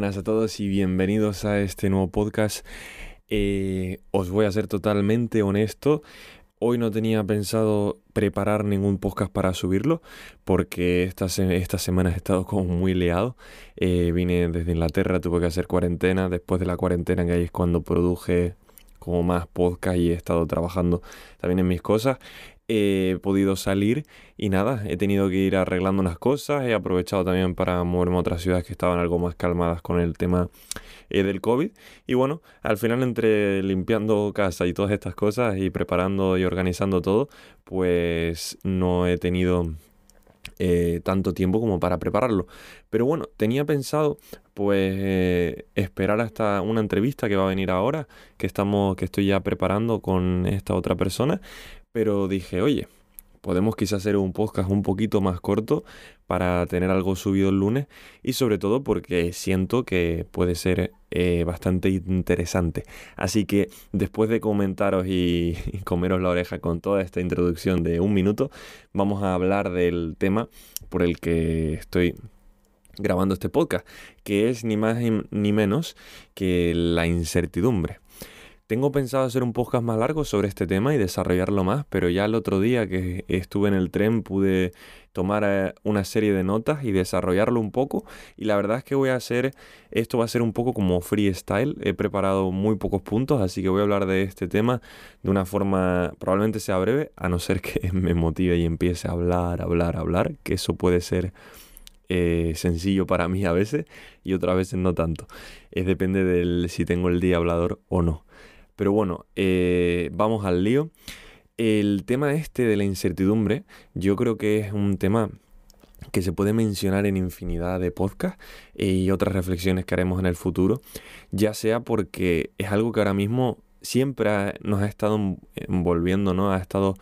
buenas a todos y bienvenidos a este nuevo podcast. Eh, os voy a ser totalmente honesto. Hoy no tenía pensado preparar ningún podcast para subirlo porque esta, esta semana he estado como muy liado. Eh, vine desde Inglaterra, tuve que hacer cuarentena. Después de la cuarentena que ahí es cuando produje como más podcast y he estado trabajando también en mis cosas he podido salir y nada, he tenido que ir arreglando unas cosas, he aprovechado también para moverme a otras ciudades que estaban algo más calmadas con el tema eh, del COVID y bueno, al final entre limpiando casa y todas estas cosas y preparando y organizando todo, pues no he tenido eh, tanto tiempo como para prepararlo. Pero bueno, tenía pensado pues eh, esperar hasta una entrevista que va a venir ahora, que estamos, que estoy ya preparando con esta otra persona, pero dije, oye, podemos quizás hacer un podcast un poquito más corto para tener algo subido el lunes y sobre todo porque siento que puede ser eh, bastante interesante. Así que después de comentaros y, comeros la oreja con toda esta introducción de un minuto, vamos a hablar del tema por el que estoy grabando este podcast, que es ni más ni menos que la incertidumbre. Tengo pensado hacer un podcast más largo sobre este tema y desarrollarlo más, pero ya el otro día que estuve en el tren pude tomar eh, una serie de notas y desarrollarlo un poco. Y la verdad es que voy a hacer, esto va a ser un poco como freestyle. He preparado muy pocos puntos, así que voy a hablar de este tema de una forma probablemente sea breve, a no ser que me motive y empiece a hablar, hablar, hablar, que eso puede ser... Eh, sencillo para mí a veces y otras veces no tanto. Es depende de si tengo el día hablador o no. Pero bueno, eh, vamos al lío. El tema este de la incertidumbre, yo creo que es un tema que se puede mencionar en infinidad de podcasts y otras reflexiones que haremos en el futuro, ya sea porque es algo que ahora mismo siempre nos ha estado envolviendo, ¿no? Ha estado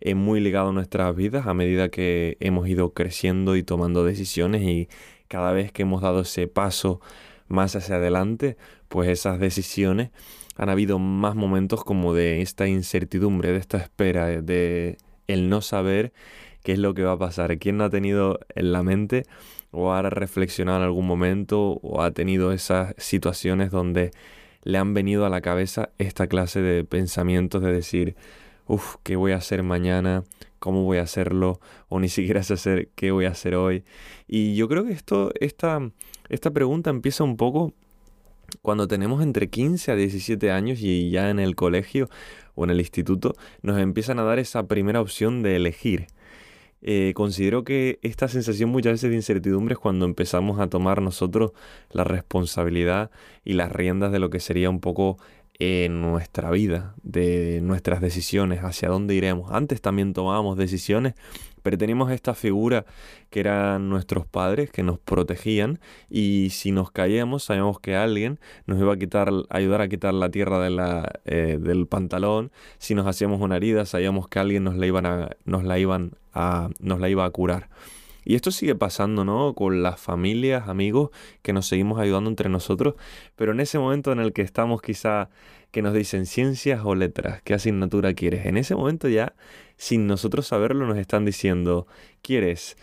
eh, muy ligado a nuestras vidas a medida que hemos ido creciendo y tomando decisiones y cada vez que hemos dado ese paso más hacia adelante, pues esas decisiones han habido más momentos como de esta incertidumbre, de esta espera, de el no saber qué es lo que va a pasar. ¿Quién no ha tenido en la mente o ha reflexionado en algún momento o ha tenido esas situaciones donde le han venido a la cabeza esta clase de pensamientos de decir, uff, ¿qué voy a hacer mañana? ¿Cómo voy a hacerlo? O ni siquiera sé hacer qué voy a hacer hoy. Y yo creo que esto, esta, esta pregunta empieza un poco cuando tenemos entre 15 a 17 años y ya en el colegio o en el instituto nos empiezan a dar esa primera opción de elegir. Eh, considero que esta sensación muchas veces de incertidumbre es cuando empezamos a tomar nosotros la responsabilidad y las riendas de lo que sería un poco en nuestra vida, de nuestras decisiones, hacia dónde iremos. Antes también tomábamos decisiones, pero teníamos esta figura que eran nuestros padres que nos protegían y si nos caíamos sabíamos que alguien nos iba a quitar, ayudar a quitar la tierra de la, eh, del pantalón. Si nos hacíamos una herida sabíamos que alguien nos a, nos la iban a, nos la iba a curar. Y esto sigue pasando, ¿no? Con las familias, amigos, que nos seguimos ayudando entre nosotros, pero en ese momento en el que estamos quizá que nos dicen ciencias o letras, ¿qué asignatura quieres? En ese momento ya, sin nosotros saberlo, nos están diciendo, ¿quieres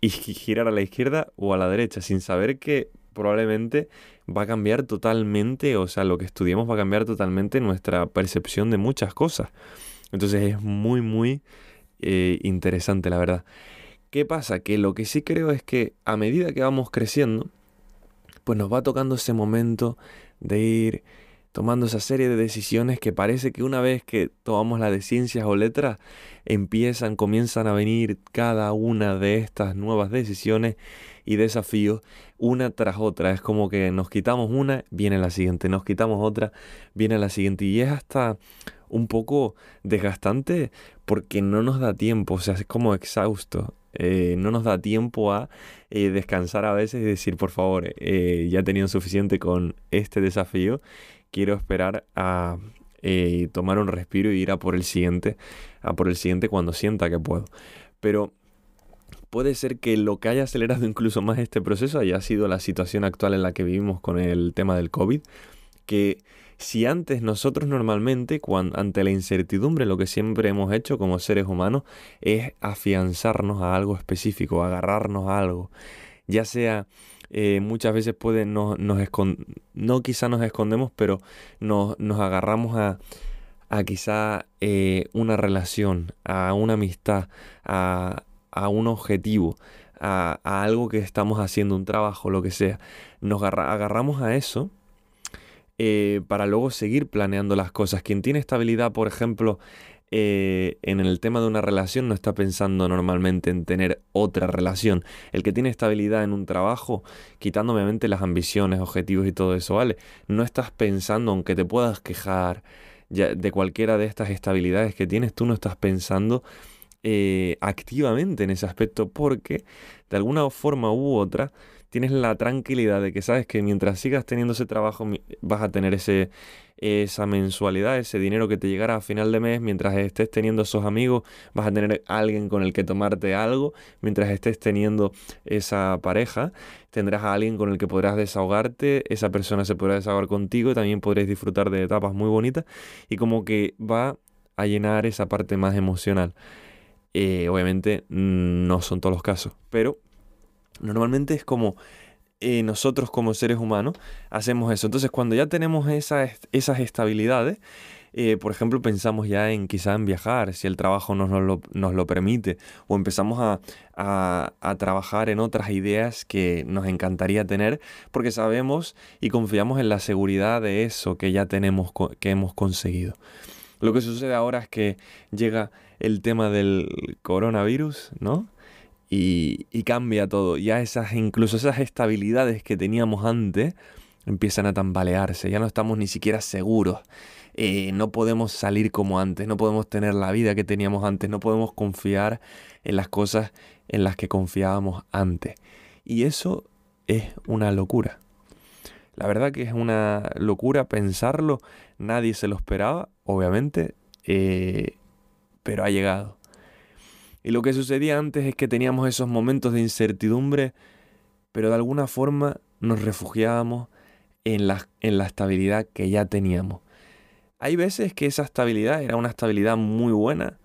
girar a la izquierda o a la derecha? Sin saber que probablemente va a cambiar totalmente, o sea, lo que estudiemos va a cambiar totalmente nuestra percepción de muchas cosas. Entonces es muy, muy eh, interesante, la verdad. ¿Qué pasa? Que lo que sí creo es que a medida que vamos creciendo, pues nos va tocando ese momento de ir tomando esa serie de decisiones que parece que una vez que tomamos la de ciencias o letras, empiezan, comienzan a venir cada una de estas nuevas decisiones y desafíos una tras otra. Es como que nos quitamos una, viene la siguiente, nos quitamos otra, viene la siguiente. Y es hasta un poco desgastante porque no nos da tiempo, o sea, es como exhausto. Eh, no nos da tiempo a eh, descansar a veces y decir, por favor, eh, ya he tenido suficiente con este desafío, quiero esperar a tomar un respiro y ir a por el siguiente, a por el siguiente cuando sienta que puedo. Pero puede ser que lo que haya acelerado incluso más este proceso haya sido la situación actual en la que vivimos con el tema del COVID, que si antes nosotros normalmente, ante la incertidumbre, lo que siempre hemos hecho como seres humanos es afianzarnos a algo específico, agarrarnos a algo, ya sea eh, muchas veces puede, nos, nos no quizá nos escondemos, pero nos, nos agarramos a, a quizá eh, una relación, a una amistad, a, a un objetivo, a, a, algo que estamos haciendo, un trabajo, lo que sea. Nos agarramos a eso eh, para luego seguir planeando las cosas. Quien tiene estabilidad, por ejemplo, eh, en el tema de una relación no está pensando normalmente en tener otra relación. El que tiene estabilidad en un trabajo, quitando obviamente las ambiciones, objetivos y todo eso, ¿vale? No estás pensando, aunque te puedas quejar de cualquiera de estas estabilidades que tienes, tú no estás pensando eh, activamente en ese aspecto porque de alguna forma u otra tienes la tranquilidad de que sabes que mientras sigas teniendo ese trabajo vas a tener ese, esa mensualidad, ese dinero que te llegará a final de mes, mientras estés teniendo esos amigos, vas a tener alguien con el que tomarte algo, mientras estés teniendo esa pareja, tendrás a alguien con el que podrás desahogarte, esa persona se podrá desahogar contigo, y también podréis disfrutar de etapas muy bonitas. Y como que va a llenar esa parte más emocional. Eh, obviamente mm, no son todos los casos, pero Normalmente es como eh, nosotros como seres humanos hacemos eso. Entonces cuando ya tenemos esas, estabilidades, eh, por ejemplo, pensamos ya en quizá en viajar, si el trabajo nos, lo, nos lo permite, o empezamos a, a, trabajar en otras ideas que nos encantaría tener, porque sabemos y confiamos en la seguridad de eso que ya tenemos, que hemos conseguido. Lo que sucede ahora es que llega el tema del coronavirus, ¿no? Y, cambia todo. Ya esas, incluso esas estabilidades que teníamos antes empiezan a tambalearse, ya no estamos ni siquiera seguros. Eh, no podemos salir como antes, no podemos tener la vida que teníamos antes, no podemos confiar en las cosas en las que confiábamos antes. Y eso es una locura. La verdad que es una locura pensarlo, nadie se lo esperaba, obviamente, eh, pero ha llegado. Y lo que sucedía antes es que teníamos esos momentos de incertidumbre, pero de alguna forma nos refugiábamos en la, en la estabilidad que ya teníamos. Hay veces que esa estabilidad era una estabilidad muy buena,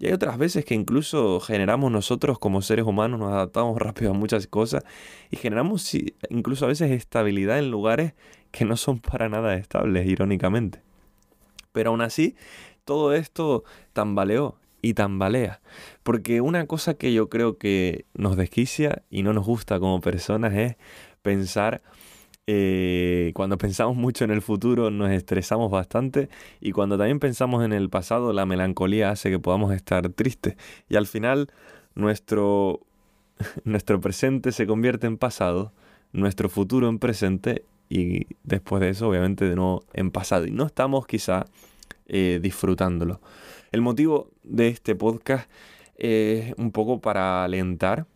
y hay otras veces que incluso generamos nosotros como seres humanos, nos adaptamos rápido a muchas cosas y generamos incluso a veces estabilidad en lugares que no son para nada estables, irónicamente. Pero aún así, todo esto tambaleó y tambalea. Porque una cosa que yo creo que nos desquicia y no nos gusta como personas es pensar, eh, cuando pensamos mucho en el futuro nos estresamos bastante y cuando también pensamos en el pasado la melancolía hace que podamos estar tristes y al final nuestro, nuestro presente se convierte en pasado, nuestro futuro en presente y después de eso obviamente de nuevo en pasado y no estamos quizá eh, disfrutándolo. El motivo de este podcast es un poco para alentar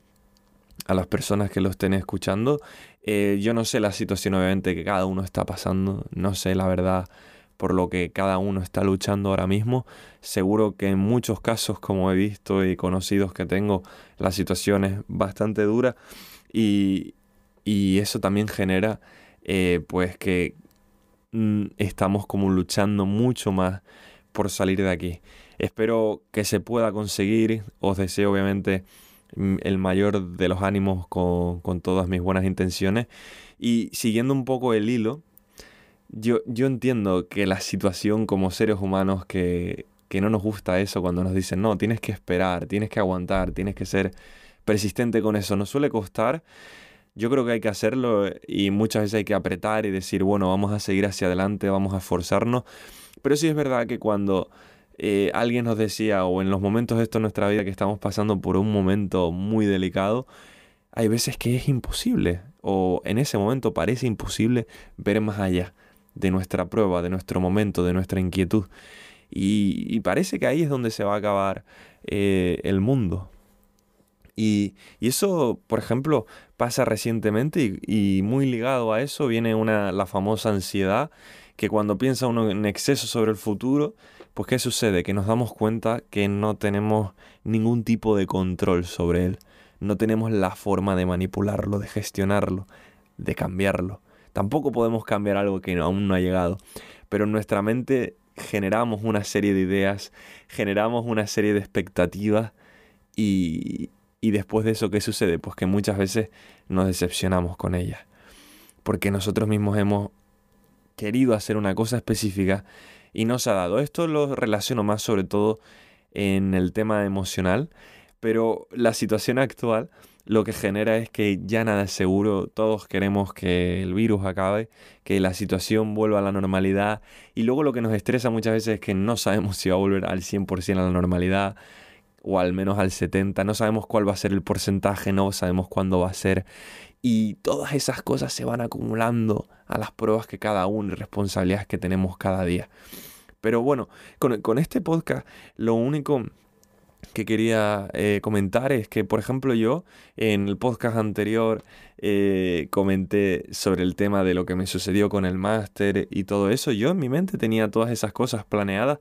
a las personas que lo estén escuchando. Eh, yo no sé la situación obviamente que cada uno está pasando, no sé la verdad por lo que cada uno está luchando ahora mismo. Seguro que en muchos casos, como he visto y conocidos que tengo, la situación es bastante dura y, eso también genera eh, pues que mm, estamos como luchando mucho más por salir de aquí. Espero que se pueda conseguir. Os deseo obviamente mm, el mayor de los ánimos con, todas mis buenas intenciones. Y siguiendo un poco el hilo, yo, yo entiendo que la situación como seres humanos que, que no nos gusta eso cuando nos dicen, no, tienes que esperar, tienes que aguantar, tienes que ser persistente con eso, nos suele costar. Yo creo que hay que hacerlo y muchas veces hay que apretar y decir, bueno, vamos a seguir hacia adelante, vamos a esforzarnos. Pero sí es verdad que cuando eh, alguien nos decía, o en los momentos de esto en nuestra vida que estamos pasando por un momento muy delicado, hay veces que es imposible, o en ese momento parece imposible ver más allá de nuestra prueba, de nuestro momento, de nuestra inquietud. Y, parece que ahí es donde se va a acabar eh, el mundo. Y, eso, por ejemplo, pasa recientemente y, muy ligado a eso viene una, la famosa ansiedad, que cuando piensa uno en exceso sobre el futuro, pues ¿qué sucede? Que nos damos cuenta que no tenemos ningún tipo de control sobre él. No tenemos la forma de manipularlo, de gestionarlo, de cambiarlo. Tampoco podemos cambiar algo que aún no ha llegado. Pero en nuestra mente generamos una serie de ideas, generamos una serie de expectativas y, Y después de eso, ¿qué sucede? Pues que muchas veces nos decepcionamos con ella. Porque nosotros mismos hemos querido hacer una cosa específica y no se ha dado. Esto lo relaciono más sobre todo en el tema emocional, pero la situación actual lo que genera es que ya nada es seguro, todos queremos que el virus acabe, que la situación vuelva a la normalidad y luego lo que nos estresa muchas veces es que no sabemos si va a volver al 100% a la normalidad o al menos al 70%, no sabemos cuál va a ser el porcentaje, no sabemos cuándo va a ser y todas esas cosas se van acumulando a las pruebas que cada uno y responsabilidades que tenemos cada día. Pero bueno, con, con este podcast lo único que quería eh, comentar es que, por ejemplo, yo en el podcast anterior eh, comenté sobre el tema de lo que me sucedió con el máster y todo eso. Yo en mi mente tenía todas esas cosas planeadas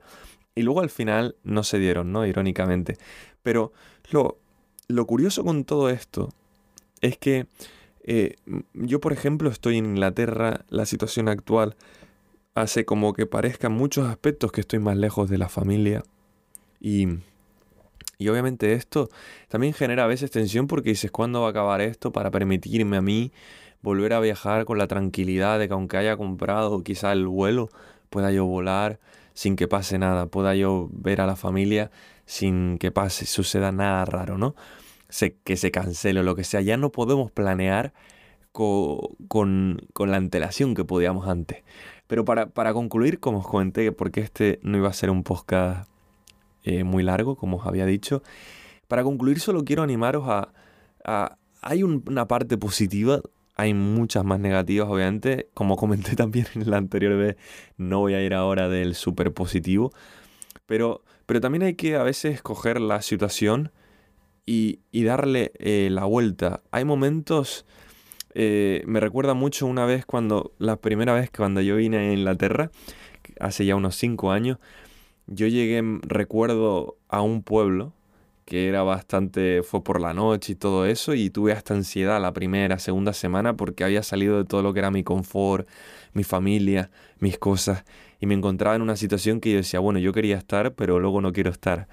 y luego al final no se dieron, ¿no? Irónicamente. Pero lo, lo curioso con todo esto es que eh, yo, por ejemplo, estoy en Inglaterra, la situación actual hace como que parezcan muchos aspectos que estoy más lejos de la familia y y obviamente esto también genera a veces tensión porque dices, ¿cuándo va a acabar esto para permitirme a mí volver a viajar con la tranquilidad de que aunque haya comprado quizá el vuelo, pueda yo volar sin que pase nada, pueda yo ver a la familia sin que pase, suceda nada raro, ¿no? Se, que se cancele o lo que sea. Ya no podemos planear con, la antelación que podíamos antes. Pero para, para concluir, como os comenté, porque este no iba a ser un podcast eh, muy largo, como os había dicho. Para concluir, solo quiero animaros a... hay una parte positiva, hay muchas más negativas, obviamente. Como comenté también en la anterior vez, no voy a ir ahora del súper positivo. Pero, pero también hay que a veces coger la situación y, darle eh, la vuelta. Hay momentos... Eh, me recuerda mucho una vez cuando, la primera vez cuando yo vine a Inglaterra, hace ya unos 5 años, yo llegué, mm, recuerdo, a un pueblo que era bastante, fue por la noche y todo eso, y tuve hasta ansiedad la primera, segunda semana porque había salido de todo lo que era mi confort, mi familia, mis cosas, y me encontraba en una situación que yo decía, bueno, yo quería estar, pero luego no quiero estar.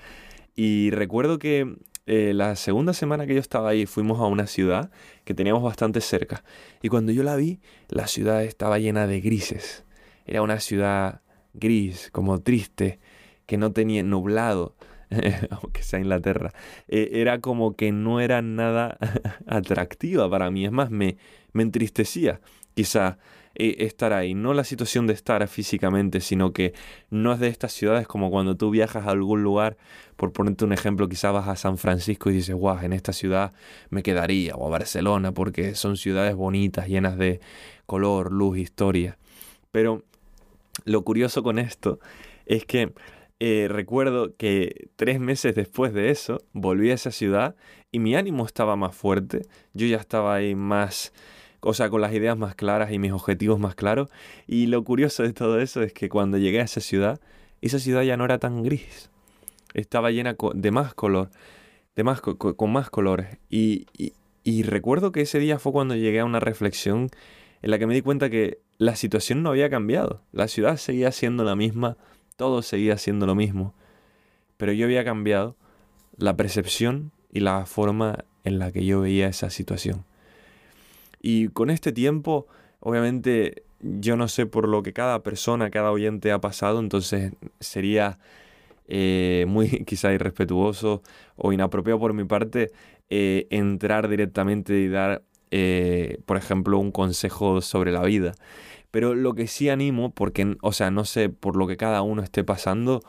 Y recuerdo que eh, la segunda semana que yo estaba ahí fuimos a una ciudad que teníamos bastante cerca, y cuando yo la vi, la ciudad estaba llena de grises. Era una ciudad gris, como triste, que no tenía nublado, aunque sea Inglaterra, eh, era como que no era nada atractiva para mí. Es más, me, me entristecía quizá eh, estar ahí. No la situación de estar físicamente, sino que no es de estas ciudades como cuando tú viajas a algún lugar, por ponerte un ejemplo, quizá vas a San Francisco y dices, guau, en esta ciudad me quedaría, o a Barcelona, porque son ciudades bonitas, llenas de color, luz, historia. Pero lo curioso con esto es que eh, recuerdo que tres meses después de eso volví a esa ciudad y mi ánimo estaba más fuerte. Yo ya estaba ahí más, o con las ideas más claras y mis objetivos más claros. Y lo curioso de todo eso es que cuando llegué a esa ciudad, esa ciudad ya no era tan gris. Estaba llena de más color, de más, con más colores. Y, y recuerdo que ese día fue cuando llegué a una reflexión en la que me di cuenta que la situación no había cambiado. La ciudad seguía siendo la misma todo seguía siendo lo mismo, pero yo había cambiado la percepción y la forma en la que yo veía esa situación. Y con este tiempo, obviamente, yo no sé por lo que cada persona, cada oyente ha pasado, entonces sería eh, muy quizá irrespetuoso o inapropiado por mi parte eh, entrar directamente y dar, eh, por ejemplo, un consejo sobre la vida. Pero lo que sí animo, porque, o sea, no sé por lo que cada uno esté pasando,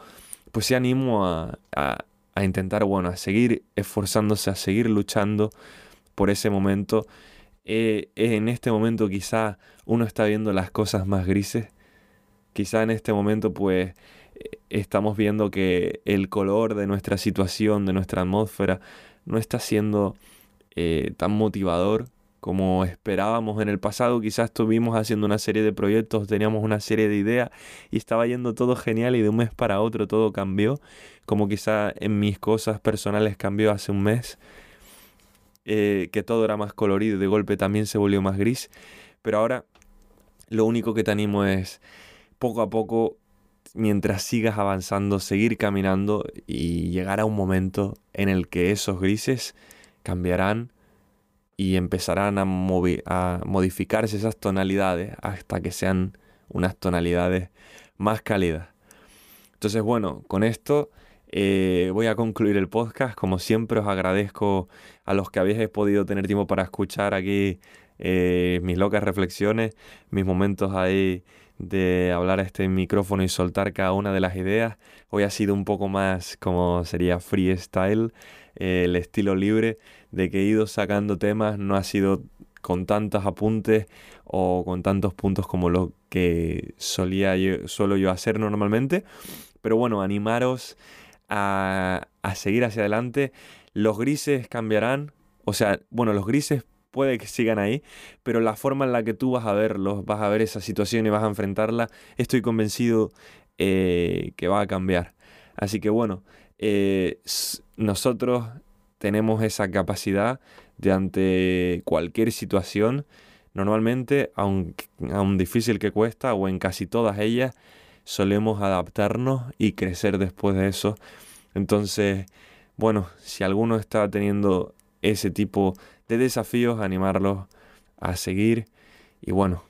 pues sí animo a, a, intentar, bueno, a seguir esforzándose, a seguir luchando por ese momento. Eh, en este momento quizá uno está viendo las cosas más grises. Quizá en este momento pues eh, estamos viendo que el color de nuestra situación, de nuestra atmósfera, no está siendo eh, tan motivador como esperábamos en el pasado. Quizás estuvimos haciendo una serie de proyectos, teníamos una serie de ideas y estaba yendo todo genial y de un mes para otro todo cambió, como quizá en mis cosas personales cambió hace un mes, eh, que todo era más colorido y de golpe también se volvió más gris. Pero ahora lo único que te animo es poco a poco, mientras sigas avanzando, seguir caminando y llegar a un momento en el que esos grises cambiarán y empezarán a, a modificarse esas tonalidades hasta que sean unas tonalidades más cálidas. Entonces, bueno, con esto eh, voy a concluir el podcast. Como siempre, os agradezco a los que habéis podido tener tiempo para escuchar aquí eh, mis locas reflexiones, mis momentos ahí de hablar a este micrófono y soltar cada una de las ideas. Hoy ha sido un poco más como sería freestyle, eh, el estilo libre de que he ido sacando temas, no ha sido con tantos apuntes o con tantos puntos como lo que solía yo, suelo yo hacer normalmente. Pero bueno, animaros a, a seguir hacia adelante. Los grises cambiarán. O sea, bueno, los grises puede que sigan ahí, pero la forma en la que tú vas a verlos, vas a ver esa situación y vas a enfrentarla, estoy convencido eh, que va a cambiar. Así que bueno, eh, nosotros tenemos esa capacidad de ante cualquier situación, normalmente, aun, aun difícil que cuesta, o en casi todas ellas, solemos adaptarnos y crecer después de eso. Entonces, bueno, si alguno está teniendo ese tipo de desafíos, animarlos a seguir y bueno,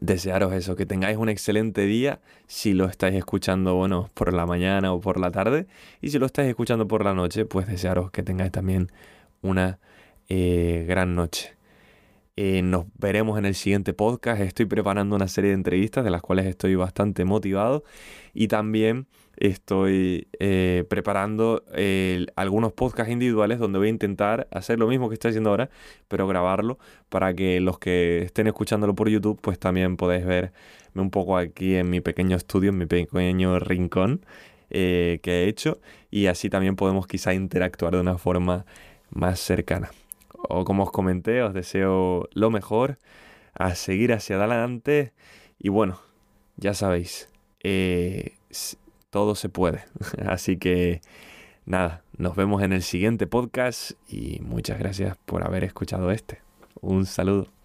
desearos eso, que tengáis un excelente día si lo estáis escuchando, bueno, por la mañana o por la tarde y si lo estáis escuchando por la noche, pues desearos que tengáis también una eh, gran noche. Eh, nos veremos en el siguiente podcast. Estoy preparando una serie de entrevistas de las cuales estoy bastante motivado y también estoy eh, preparando algunos podcasts individuales donde voy a intentar hacer lo mismo que estoy haciendo ahora, pero grabarlo para que los que estén escuchándolo por YouTube pues también podéis verme un poco aquí en mi pequeño estudio, en mi pequeño rincón que he hecho y así también podemos quizá interactuar de una forma más cercana. O como os comenté, os deseo lo mejor, a seguir hacia adelante y bueno, ya sabéis, eh, todo se puede. Así que nada, nos vemos en el siguiente podcast y muchas gracias por haber escuchado este. Un saludo.